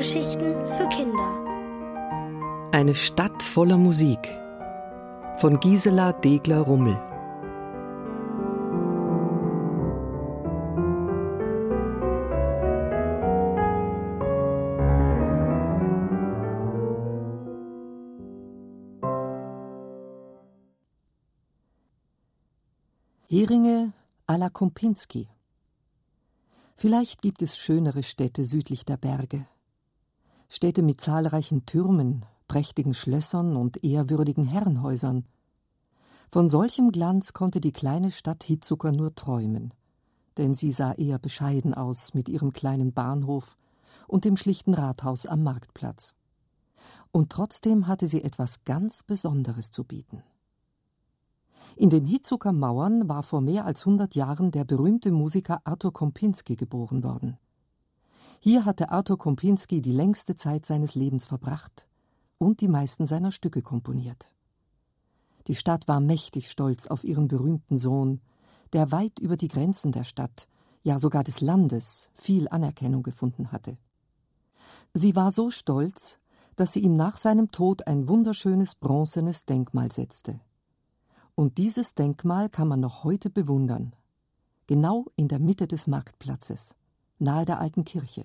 Hörgeschichten für Kinder. Eine Stadt voller Musik von Gisela Degler-Rummel. Heringe à la Kompinski. Vielleicht gibt es schönere Städte südlich der Berge. Städte mit zahlreichen Türmen, prächtigen Schlössern und ehrwürdigen Herrenhäusern. Von solchem Glanz konnte die kleine Stadt Hitzucker nur träumen, denn sie sah eher bescheiden aus mit ihrem kleinen Bahnhof und dem schlichten Rathaus am Marktplatz. Und trotzdem hatte sie etwas ganz Besonderes zu bieten. In den Hitzucker Mauern war vor mehr als hundert Jahren der berühmte Musiker Arthur Kompinski geboren worden. Hier hatte Arthur Kompinski die längste Zeit seines Lebens verbracht und die meisten seiner Stücke komponiert. Die Stadt war mächtig stolz auf ihren berühmten Sohn, der weit über die Grenzen der Stadt, ja sogar des Landes, viel Anerkennung gefunden hatte. Sie war so stolz, dass sie ihm nach seinem Tod ein wunderschönes bronzenes Denkmal setzte. Und dieses Denkmal kann man noch heute bewundern. Genau in der Mitte des Marktplatzes, nahe der alten Kirche.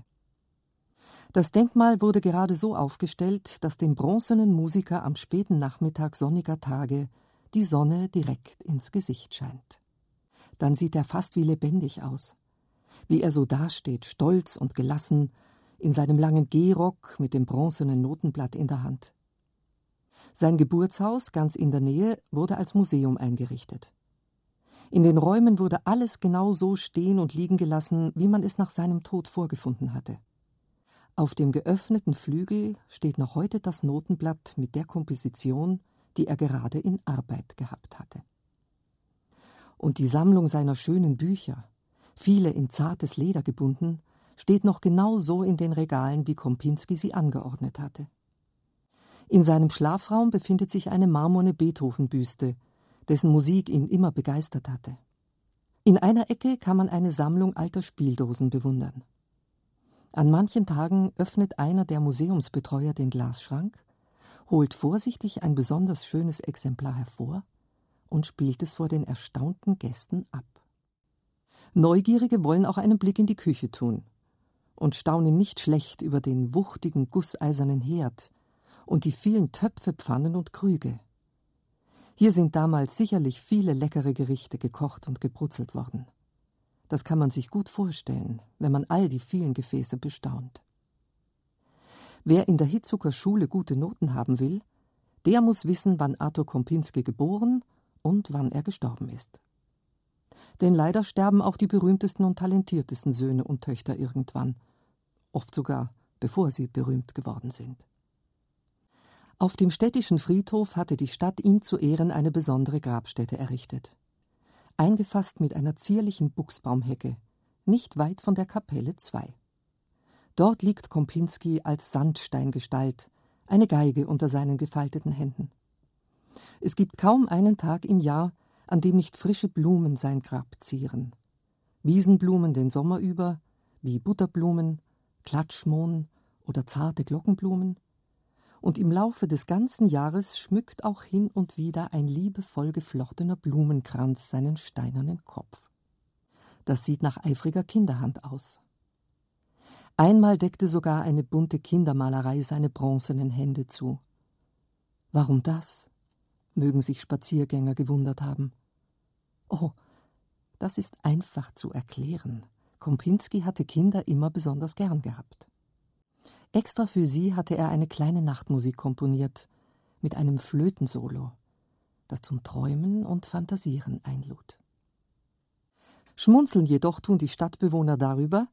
Das Denkmal wurde gerade so aufgestellt, dass dem bronzenen Musiker am späten Nachmittag sonniger Tage die Sonne direkt ins Gesicht scheint. Dann sieht er fast wie lebendig aus. Wie er so dasteht, stolz und gelassen, in seinem langen Gehrock mit dem bronzenen Notenblatt in der Hand. Sein Geburtshaus, ganz in der Nähe, wurde als Museum eingerichtet. In den Räumen wurde alles genau so stehen und liegen gelassen, wie man es nach seinem Tod vorgefunden hatte. Auf dem geöffneten Flügel steht noch heute das Notenblatt mit der Komposition, die er gerade in Arbeit gehabt hatte. Und die Sammlung seiner schönen Bücher, viele in zartes Leder gebunden, steht noch genau so in den Regalen, wie Kompinski sie angeordnet hatte. In seinem Schlafraum befindet sich eine marmorne Beethoven-Büste, dessen Musik ihn immer begeistert hatte. In einer Ecke kann man eine Sammlung alter Spieldosen bewundern. An manchen Tagen öffnet einer der Museumsbetreuer den Glasschrank, holt vorsichtig ein besonders schönes Exemplar hervor und spielt es vor den erstaunten Gästen ab. Neugierige wollen auch einen Blick in die Küche tun und staunen nicht schlecht über den wuchtigen gusseisernen Herd, und die vielen Töpfe, Pfannen und Krüge. Hier sind damals sicherlich viele leckere Gerichte gekocht und gebrutzelt worden. Das kann man sich gut vorstellen, wenn man all die vielen Gefäße bestaunt. Wer in der Hitzucker Schule gute Noten haben will, der muss wissen, wann Arthur Kompinski geboren und wann er gestorben ist. Denn leider sterben auch die berühmtesten und talentiertesten Söhne und Töchter irgendwann, oft sogar bevor sie berühmt geworden sind. Auf dem städtischen Friedhof hatte die Stadt ihm zu Ehren eine besondere Grabstätte errichtet. Eingefasst mit einer zierlichen Buchsbaumhecke, nicht weit von der Kapelle 2. Dort liegt Kompinski als Sandsteingestalt, eine Geige unter seinen gefalteten Händen. Es gibt kaum einen Tag im Jahr, an dem nicht frische Blumen sein Grab zieren. Wiesenblumen den Sommer über, wie Butterblumen, Klatschmohn oder zarte Glockenblumen, und im Laufe des ganzen Jahres schmückt auch hin und wieder ein liebevoll geflochtener Blumenkranz seinen steinernen Kopf. Das sieht nach eifriger Kinderhand aus. Einmal deckte sogar eine bunte Kindermalerei seine bronzenen Hände zu. Warum das? mögen sich Spaziergänger gewundert haben. Oh, das ist einfach zu erklären. Kompinski hatte Kinder immer besonders gern gehabt. Extra für sie hatte er eine kleine Nachtmusik komponiert, mit einem Flötensolo, das zum Träumen und Fantasieren einlud. Schmunzeln jedoch tun die Stadtbewohner darüber,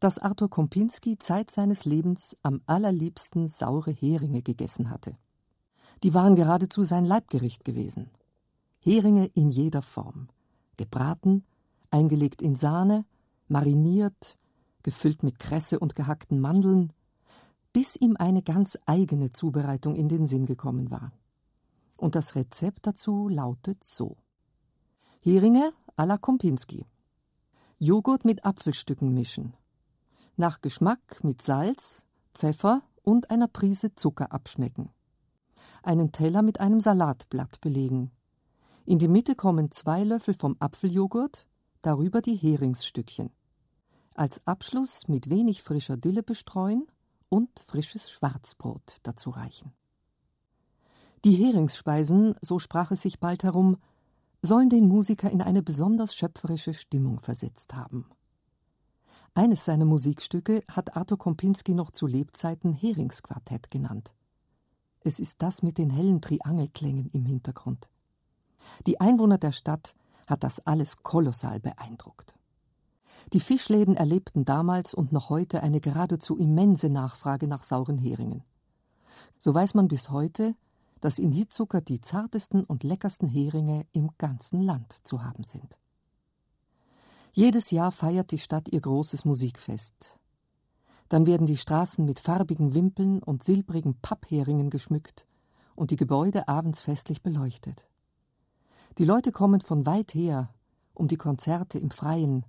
dass Arthur Kompinski Zeit seines Lebens am allerliebsten saure Heringe gegessen hatte. Die waren geradezu sein Leibgericht gewesen. Heringe in jeder Form, gebraten, eingelegt in Sahne, mariniert, gefüllt mit Kresse und gehackten Mandeln, bis ihm eine ganz eigene Zubereitung in den Sinn gekommen war. Und das Rezept dazu lautet so: Heringe à la Kompinski. Joghurt mit Apfelstücken mischen. Nach Geschmack mit Salz, Pfeffer und einer Prise Zucker abschmecken. Einen Teller mit einem Salatblatt belegen. In die Mitte kommen zwei Löffel vom Apfeljoghurt, darüber die Heringsstückchen. Als Abschluss mit wenig frischer Dille bestreuen und frisches Schwarzbrot dazu reichen. Die Heringsspeisen, so sprach es sich bald herum, sollen den Musiker in eine besonders schöpferische Stimmung versetzt haben. Eines seiner Musikstücke hat Arthur Kompinski noch zu Lebzeiten Heringsquartett genannt. Es ist das mit den hellen Triangelklängen im Hintergrund. Die Einwohner der Stadt hat das alles kolossal beeindruckt. Die Fischläden erlebten damals und noch heute eine geradezu immense Nachfrage nach sauren Heringen. So weiß man bis heute, dass in Hitzucker die zartesten und leckersten Heringe im ganzen Land zu haben sind. Jedes Jahr feiert die Stadt ihr großes Musikfest. Dann werden die Straßen mit farbigen Wimpeln und silbrigen Pappheringen geschmückt und die Gebäude abends festlich beleuchtet. Die Leute kommen von weit her, um die Konzerte im Freien,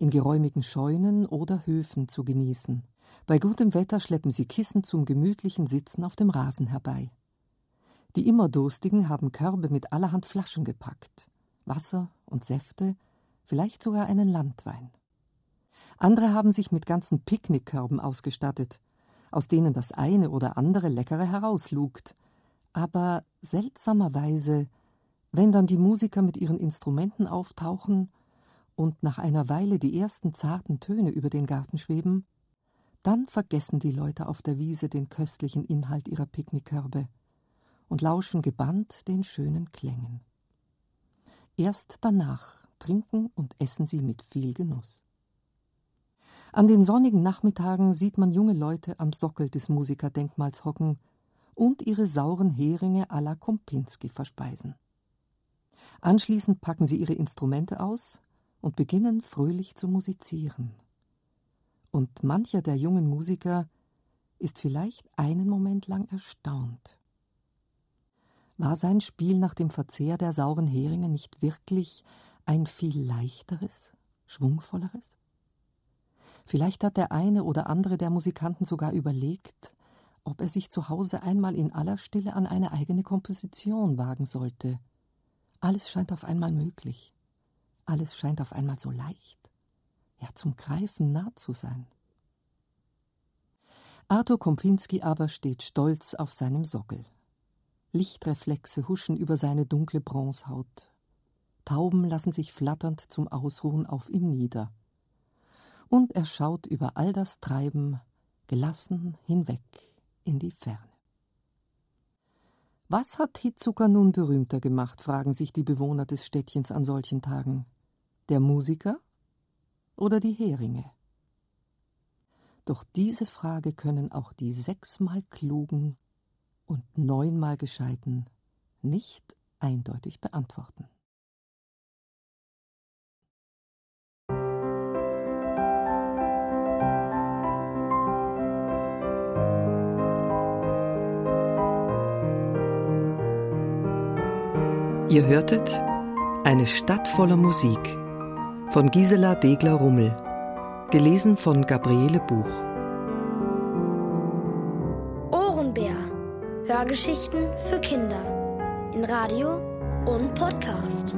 in geräumigen Scheunen oder Höfen zu genießen. Bei gutem Wetter schleppen sie Kissen zum gemütlichen Sitzen auf dem Rasen herbei. Die immer Durstigen haben Körbe mit allerhand Flaschen gepackt, Wasser und Säfte, vielleicht sogar einen Landwein. Andere haben sich mit ganzen Picknickkörben ausgestattet, aus denen das eine oder andere Leckere herauslugt. Aber seltsamerweise, wenn dann die Musiker mit ihren Instrumenten auftauchen und nach einer Weile die ersten zarten Töne über den Garten schweben, dann vergessen die Leute auf der Wiese den köstlichen Inhalt ihrer Picknickkörbe und lauschen gebannt den schönen Klängen. Erst danach trinken und essen sie mit viel Genuss. An den sonnigen Nachmittagen sieht man junge Leute am Sockel des Musikerdenkmals hocken und ihre sauren Heringe à la Kompinski verspeisen. Anschließend packen sie ihre Instrumente aus und beginnen fröhlich zu musizieren. Und mancher der jungen Musiker ist vielleicht einen Moment lang erstaunt. War sein Spiel nach dem Verzehr der sauren Heringe nicht wirklich ein viel leichteres, schwungvolleres? Vielleicht hat der eine oder andere der Musikanten sogar überlegt, ob er sich zu Hause einmal in aller Stille an eine eigene Komposition wagen sollte. Alles scheint auf einmal möglich. Alles scheint auf einmal so leicht. Ja, zum Greifen nah zu sein. Arthur Kompinski aber steht stolz auf seinem Sockel. Lichtreflexe huschen über seine dunkle Bronzehaut. Tauben lassen sich flatternd zum Ausruhen auf ihm nieder. Und er schaut über all das Treiben gelassen hinweg in die Ferne. Was hat Hitzucker nun berühmter gemacht, fragen sich die Bewohner des Städtchens an solchen Tagen. Der Musiker oder die Heringe? Doch diese Frage können auch die sechsmal klugen und neunmal Gescheiten nicht eindeutig beantworten. Ihr hörtet Eine Stadt voller Musik von Gisela Degler-Rummel, gelesen von Gabriele Buch. Hörgeschichten für Kinder in Radio und Podcast.